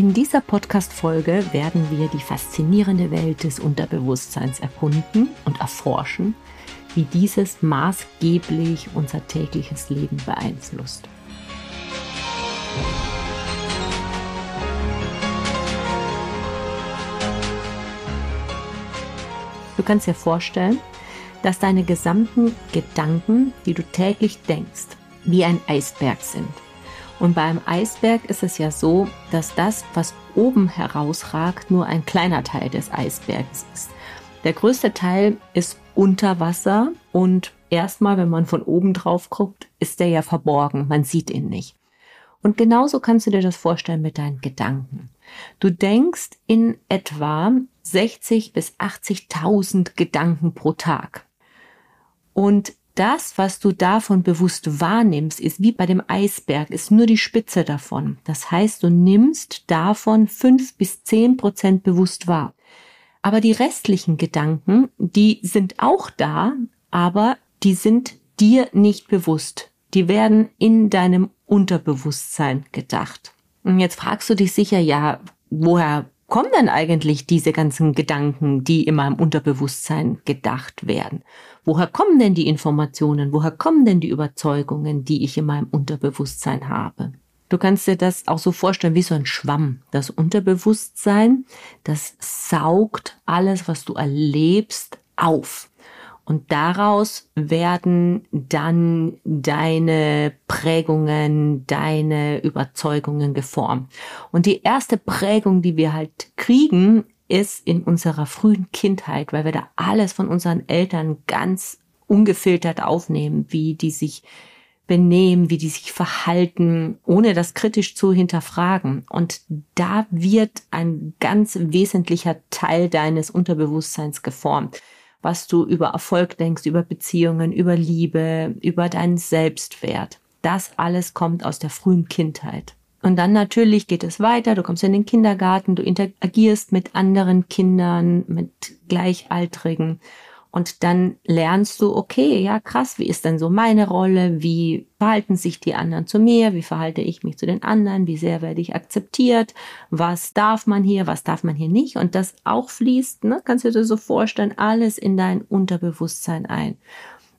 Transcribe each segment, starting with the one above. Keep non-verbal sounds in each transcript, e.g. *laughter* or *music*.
In dieser Podcast-Folge werden wir die faszinierende Welt des Unterbewusstseins erkunden und erforschen, wie dieses maßgeblich unser tägliches Leben beeinflusst. Du kannst dir vorstellen, dass deine gesamten Gedanken, die du täglich denkst, wie ein Eisberg sind. Und beim Eisberg ist es ja so, dass das, was oben herausragt, nur ein kleiner Teil des Eisbergs ist. Der größte Teil ist unter Wasser und erstmal, wenn man von oben drauf guckt, ist der ja verborgen, man sieht ihn nicht. Und genauso kannst du dir das vorstellen mit deinen Gedanken. Du denkst in etwa 60 bis 80.000 Gedanken pro Tag. Und das, was du davon bewusst wahrnimmst, ist wie bei dem Eisberg, ist nur die Spitze davon. Das heißt, du nimmst davon fünf bis zehn Prozent bewusst wahr. Aber die restlichen Gedanken, die sind auch da, aber die sind dir nicht bewusst. Die werden in deinem Unterbewusstsein gedacht. Und jetzt fragst du dich sicher, ja, woher kommen denn eigentlich diese ganzen Gedanken, die in meinem Unterbewusstsein gedacht werden? Woher kommen denn die Informationen? Woher kommen denn die Überzeugungen, die ich in meinem Unterbewusstsein habe? Du kannst dir das auch so vorstellen wie so ein Schwamm. Das Unterbewusstsein, das saugt alles, was du erlebst, auf. Und daraus werden dann deine Prägungen, deine Überzeugungen geformt. Und die erste Prägung, die wir halt kriegen, ist in unserer frühen Kindheit, weil wir da alles von unseren Eltern ganz ungefiltert aufnehmen, wie die sich benehmen, wie die sich verhalten, ohne das kritisch zu hinterfragen. Und da wird ein ganz wesentlicher Teil deines Unterbewusstseins geformt was du über Erfolg denkst, über Beziehungen, über Liebe, über deinen Selbstwert. Das alles kommt aus der frühen Kindheit. Und dann natürlich geht es weiter, du kommst in den Kindergarten, du interagierst mit anderen Kindern, mit Gleichaltrigen und dann lernst du, okay, ja krass, wie ist denn so meine Rolle? Wie verhalten sich die anderen zu mir? Wie verhalte ich mich zu den anderen? Wie sehr werde ich akzeptiert? Was darf man hier? Was darf man hier nicht? Und das auch fließt, ne, kannst du dir so vorstellen, alles in dein Unterbewusstsein ein.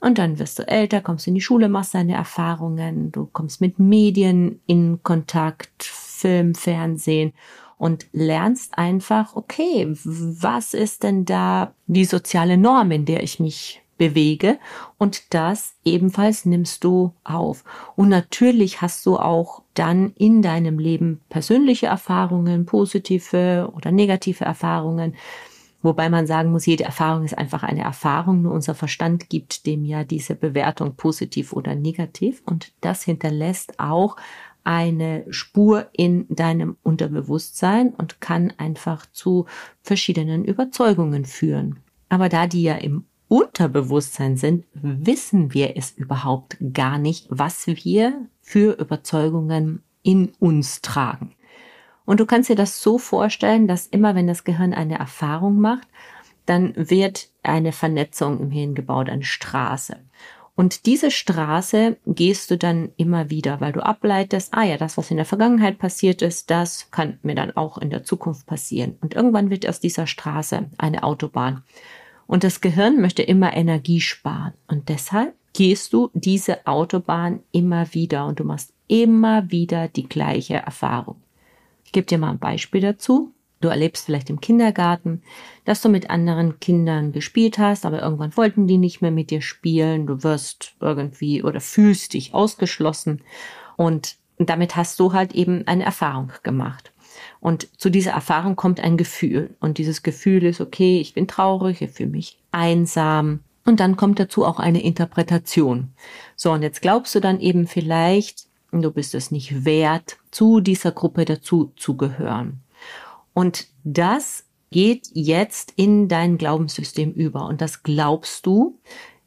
Und dann wirst du älter, kommst in die Schule, machst deine Erfahrungen, du kommst mit Medien in Kontakt, Film, Fernsehen und lernst einfach, okay, was ist denn da die soziale Norm, in der ich mich bewege? Und das ebenfalls nimmst du auf. Und natürlich hast du auch dann in deinem Leben persönliche Erfahrungen, positive oder negative Erfahrungen, Wobei man sagen muss, jede Erfahrung ist einfach eine Erfahrung, nur unser Verstand gibt dem ja diese Bewertung positiv oder negativ. Und das hinterlässt auch eine Spur in deinem Unterbewusstsein und kann einfach zu verschiedenen Überzeugungen führen. Aber da die ja im Unterbewusstsein sind, wissen wir es überhaupt gar nicht, was wir für Überzeugungen in uns tragen. Und du kannst dir das so vorstellen, dass immer wenn das Gehirn eine Erfahrung macht, dann wird eine Vernetzung im Hirn gebaut, eine Straße. Und diese Straße gehst du dann immer wieder, weil du ableitest, ah ja, das, was in der Vergangenheit passiert ist, das kann mir dann auch in der Zukunft passieren. Und irgendwann wird aus dieser Straße eine Autobahn. Und das Gehirn möchte immer Energie sparen. Und deshalb gehst du diese Autobahn immer wieder und du machst immer wieder die gleiche Erfahrung. Ich gebe dir mal ein Beispiel dazu. Du erlebst vielleicht im Kindergarten, dass du mit anderen Kindern gespielt hast, aber irgendwann wollten die nicht mehr mit dir spielen. Du wirst irgendwie oder fühlst dich ausgeschlossen und damit hast du halt eben eine Erfahrung gemacht. Und zu dieser Erfahrung kommt ein Gefühl. Und dieses Gefühl ist, okay, ich bin traurig, ich fühle mich einsam. Und dann kommt dazu auch eine Interpretation. So, und jetzt glaubst du dann eben vielleicht, du bist es nicht wert, zu dieser Gruppe dazu zu gehören. Und das geht jetzt in dein Glaubenssystem über. Und das glaubst du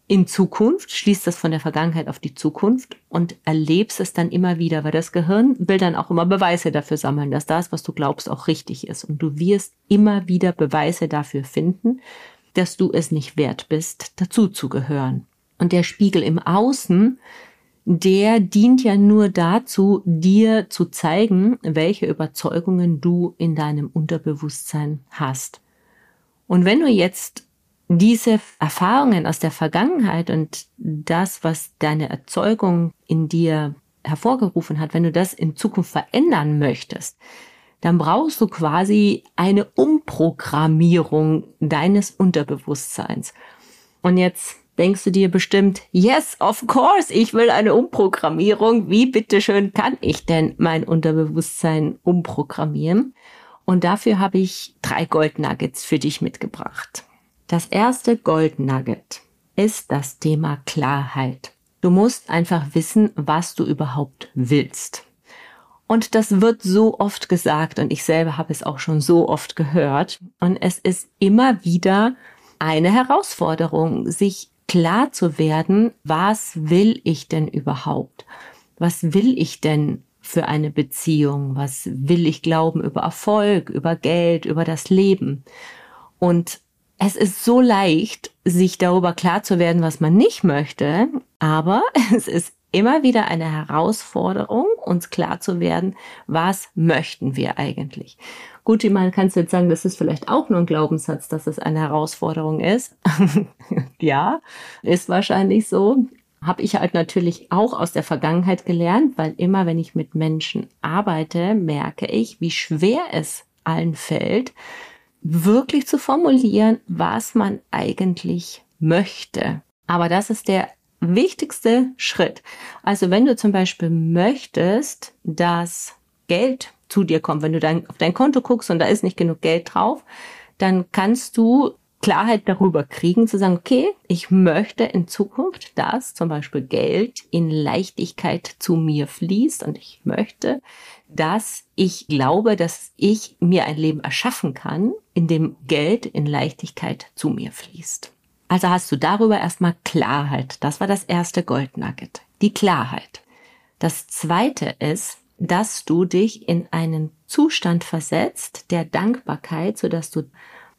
in Zukunft, schließt das von der Vergangenheit auf die Zukunft und erlebst es dann immer wieder, weil das Gehirn will dann auch immer Beweise dafür sammeln, dass das, was du glaubst, auch richtig ist. Und du wirst immer wieder Beweise dafür finden, dass du es nicht wert bist, dazu zu gehören. Und der Spiegel im Außen der dient ja nur dazu, dir zu zeigen, welche Überzeugungen du in deinem Unterbewusstsein hast. Und wenn du jetzt diese Erfahrungen aus der Vergangenheit und das, was deine Erzeugung in dir hervorgerufen hat, wenn du das in Zukunft verändern möchtest, dann brauchst du quasi eine Umprogrammierung deines Unterbewusstseins. Und jetzt denkst du dir bestimmt, yes, of course, ich will eine Umprogrammierung. Wie bitteschön kann ich denn mein Unterbewusstsein umprogrammieren? Und dafür habe ich drei Goldnuggets für dich mitgebracht. Das erste Goldnugget ist das Thema Klarheit. Du musst einfach wissen, was du überhaupt willst. Und das wird so oft gesagt und ich selber habe es auch schon so oft gehört. Und es ist immer wieder eine Herausforderung, sich klar zu werden, was will ich denn überhaupt? Was will ich denn für eine Beziehung? Was will ich glauben über Erfolg, über Geld, über das Leben? Und es ist so leicht, sich darüber klar zu werden, was man nicht möchte, aber *laughs* es ist immer wieder eine Herausforderung, uns klar zu werden, was möchten wir eigentlich. Gut, man kann jetzt sagen, das ist vielleicht auch nur ein Glaubenssatz, dass es eine Herausforderung ist. *laughs* ja, ist wahrscheinlich so. Habe ich halt natürlich auch aus der Vergangenheit gelernt, weil immer, wenn ich mit Menschen arbeite, merke ich, wie schwer es allen fällt, wirklich zu formulieren, was man eigentlich möchte. Aber das ist der wichtigste Schritt. Also wenn du zum Beispiel möchtest, dass Geld zu dir kommt, wenn du dein, auf dein Konto guckst und da ist nicht genug Geld drauf, dann kannst du Klarheit darüber kriegen, zu sagen, okay, ich möchte in Zukunft, dass zum Beispiel Geld in Leichtigkeit zu mir fließt und ich möchte, dass ich glaube, dass ich mir ein Leben erschaffen kann, in dem Geld in Leichtigkeit zu mir fließt. Also hast du darüber erstmal Klarheit. Das war das erste Goldnugget. Die Klarheit. Das zweite ist, dass du dich in einen Zustand versetzt der Dankbarkeit, so dass du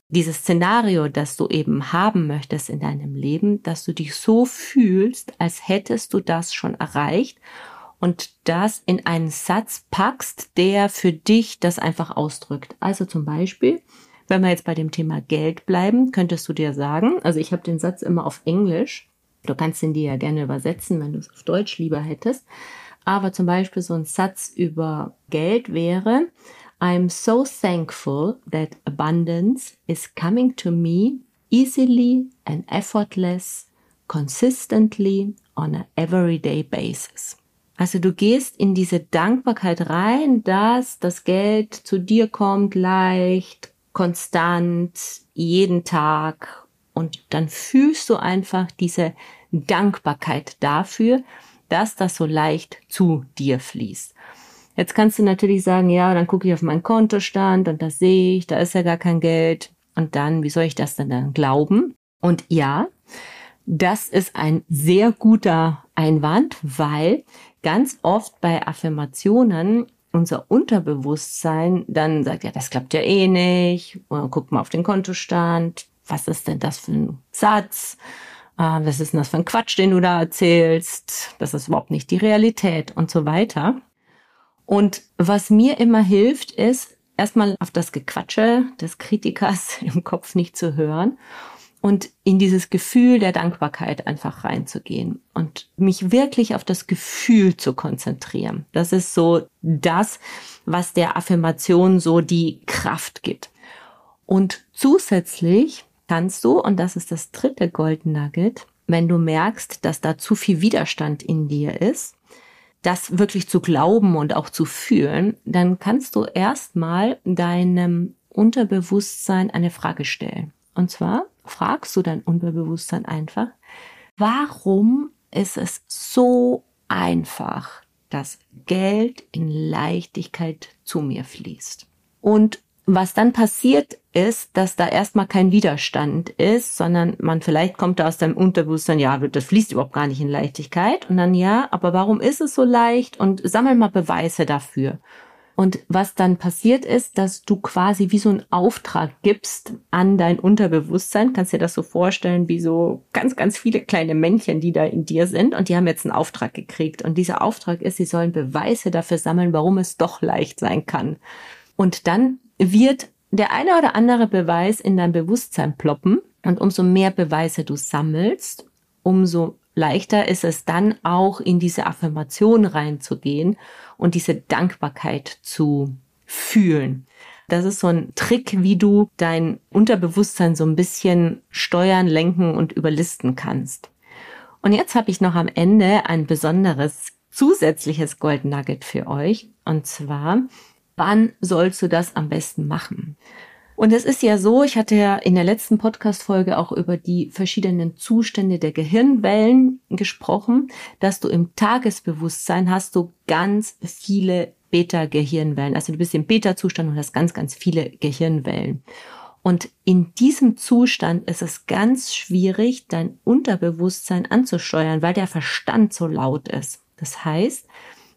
dieses Szenario, das du eben haben möchtest in deinem Leben, dass du dich so fühlst, als hättest du das schon erreicht und das in einen Satz packst, der für dich das einfach ausdrückt. Also zum Beispiel, wenn wir jetzt bei dem Thema Geld bleiben, könntest du dir sagen, also ich habe den Satz immer auf Englisch, du kannst ihn dir ja gerne übersetzen, wenn du es auf Deutsch lieber hättest, aber zum Beispiel so ein Satz über Geld wäre, I'm so thankful that abundance is coming to me easily and effortless, consistently on a everyday basis. Also du gehst in diese Dankbarkeit rein, dass das Geld zu dir kommt leicht, konstant, jeden Tag. Und dann fühlst du einfach diese Dankbarkeit dafür, dass das so leicht zu dir fließt. Jetzt kannst du natürlich sagen, ja, dann gucke ich auf meinen Kontostand und da sehe ich, da ist ja gar kein Geld. Und dann, wie soll ich das denn dann glauben? Und ja, das ist ein sehr guter Einwand, weil ganz oft bei Affirmationen unser Unterbewusstsein dann sagt, ja, das klappt ja eh nicht. Oder guck mal auf den Kontostand. Was ist denn das für ein Satz? Äh, was ist denn das für ein Quatsch, den du da erzählst? Das ist überhaupt nicht die Realität und so weiter. Und was mir immer hilft, ist erstmal auf das Gequatsche des Kritikers *laughs* im Kopf nicht zu hören und in dieses Gefühl der Dankbarkeit einfach reinzugehen und mich wirklich auf das Gefühl zu konzentrieren. Das ist so das, was der Affirmation so die Kraft gibt. Und zusätzlich kannst du, und das ist das dritte Golden Nugget, wenn du merkst, dass da zu viel Widerstand in dir ist, das wirklich zu glauben und auch zu fühlen, dann kannst du erstmal deinem Unterbewusstsein eine Frage stellen. Und zwar fragst du dein Unterbewusstsein einfach, warum ist es so einfach, dass Geld in Leichtigkeit zu mir fließt? Und was dann passiert ist, dass da erstmal kein Widerstand ist, sondern man vielleicht kommt da aus deinem Unterbewusstsein, ja, das fließt überhaupt gar nicht in Leichtigkeit. Und dann ja, aber warum ist es so leicht? Und sammel mal Beweise dafür. Und was dann passiert ist, dass du quasi wie so einen Auftrag gibst an dein Unterbewusstsein. Kannst dir das so vorstellen, wie so ganz, ganz viele kleine Männchen, die da in dir sind. Und die haben jetzt einen Auftrag gekriegt. Und dieser Auftrag ist, sie sollen Beweise dafür sammeln, warum es doch leicht sein kann. Und dann wird der eine oder andere Beweis in dein Bewusstsein ploppen. Und umso mehr Beweise du sammelst, umso leichter ist es dann auch in diese Affirmation reinzugehen und diese Dankbarkeit zu fühlen. Das ist so ein Trick, wie du dein Unterbewusstsein so ein bisschen steuern, lenken und überlisten kannst. Und jetzt habe ich noch am Ende ein besonderes zusätzliches Gold Nugget für euch. Und zwar, wann sollst du das am besten machen? Und es ist ja so, ich hatte ja in der letzten Podcast-Folge auch über die verschiedenen Zustände der Gehirnwellen gesprochen, dass du im Tagesbewusstsein hast du ganz viele Beta-Gehirnwellen. Also du bist im Beta-Zustand und hast ganz, ganz viele Gehirnwellen. Und in diesem Zustand ist es ganz schwierig, dein Unterbewusstsein anzusteuern, weil der Verstand so laut ist. Das heißt,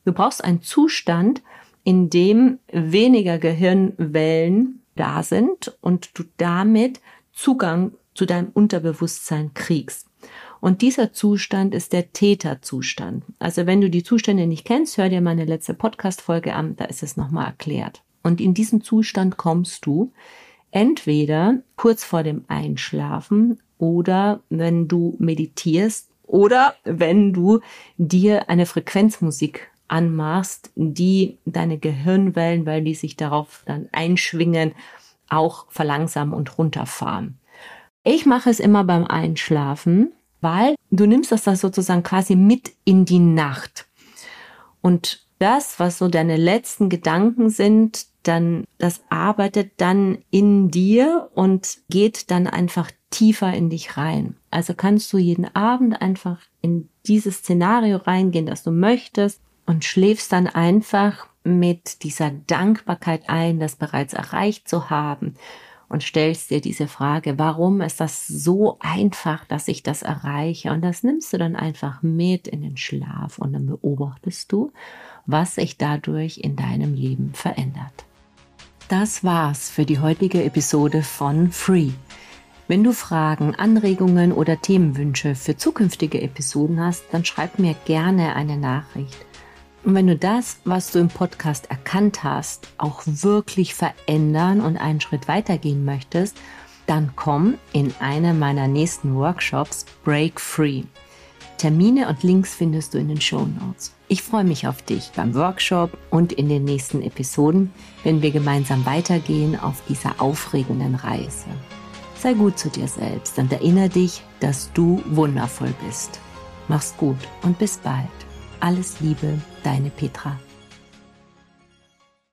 du brauchst einen Zustand, in dem weniger Gehirnwellen da sind und du damit Zugang zu deinem Unterbewusstsein kriegst. Und dieser Zustand ist der Täterzustand. Also wenn du die Zustände nicht kennst, hör dir meine letzte Podcast-Folge an, da ist es nochmal erklärt. Und in diesen Zustand kommst du entweder kurz vor dem Einschlafen oder wenn du meditierst oder wenn du dir eine Frequenzmusik anmachst, die deine Gehirnwellen, weil die sich darauf dann einschwingen, auch verlangsamen und runterfahren. Ich mache es immer beim Einschlafen, weil du nimmst das dann sozusagen quasi mit in die Nacht. Und das, was so deine letzten Gedanken sind, dann, das arbeitet dann in dir und geht dann einfach tiefer in dich rein. Also kannst du jeden Abend einfach in dieses Szenario reingehen, das du möchtest und schläfst dann einfach mit dieser Dankbarkeit ein, das bereits erreicht zu haben und stellst dir diese Frage, warum ist das so einfach, dass ich das erreiche? Und das nimmst du dann einfach mit in den Schlaf und dann beobachtest du, was sich dadurch in deinem Leben verändert. Das war's für die heutige Episode von Free. Wenn du Fragen, Anregungen oder Themenwünsche für zukünftige Episoden hast, dann schreib mir gerne eine Nachricht. Und wenn du das, was du im Podcast erkannt hast, auch wirklich verändern und einen Schritt weitergehen möchtest, dann komm in einen meiner nächsten Workshops Break Free. Termine und Links findest du in den Show Notes. Ich freue mich auf dich beim Workshop und in den nächsten Episoden, wenn wir gemeinsam weitergehen auf dieser aufregenden Reise. Sei gut zu dir selbst und erinnere dich, dass du wundervoll bist. Mach's gut und bis bald. Alles Liebe, deine Petra.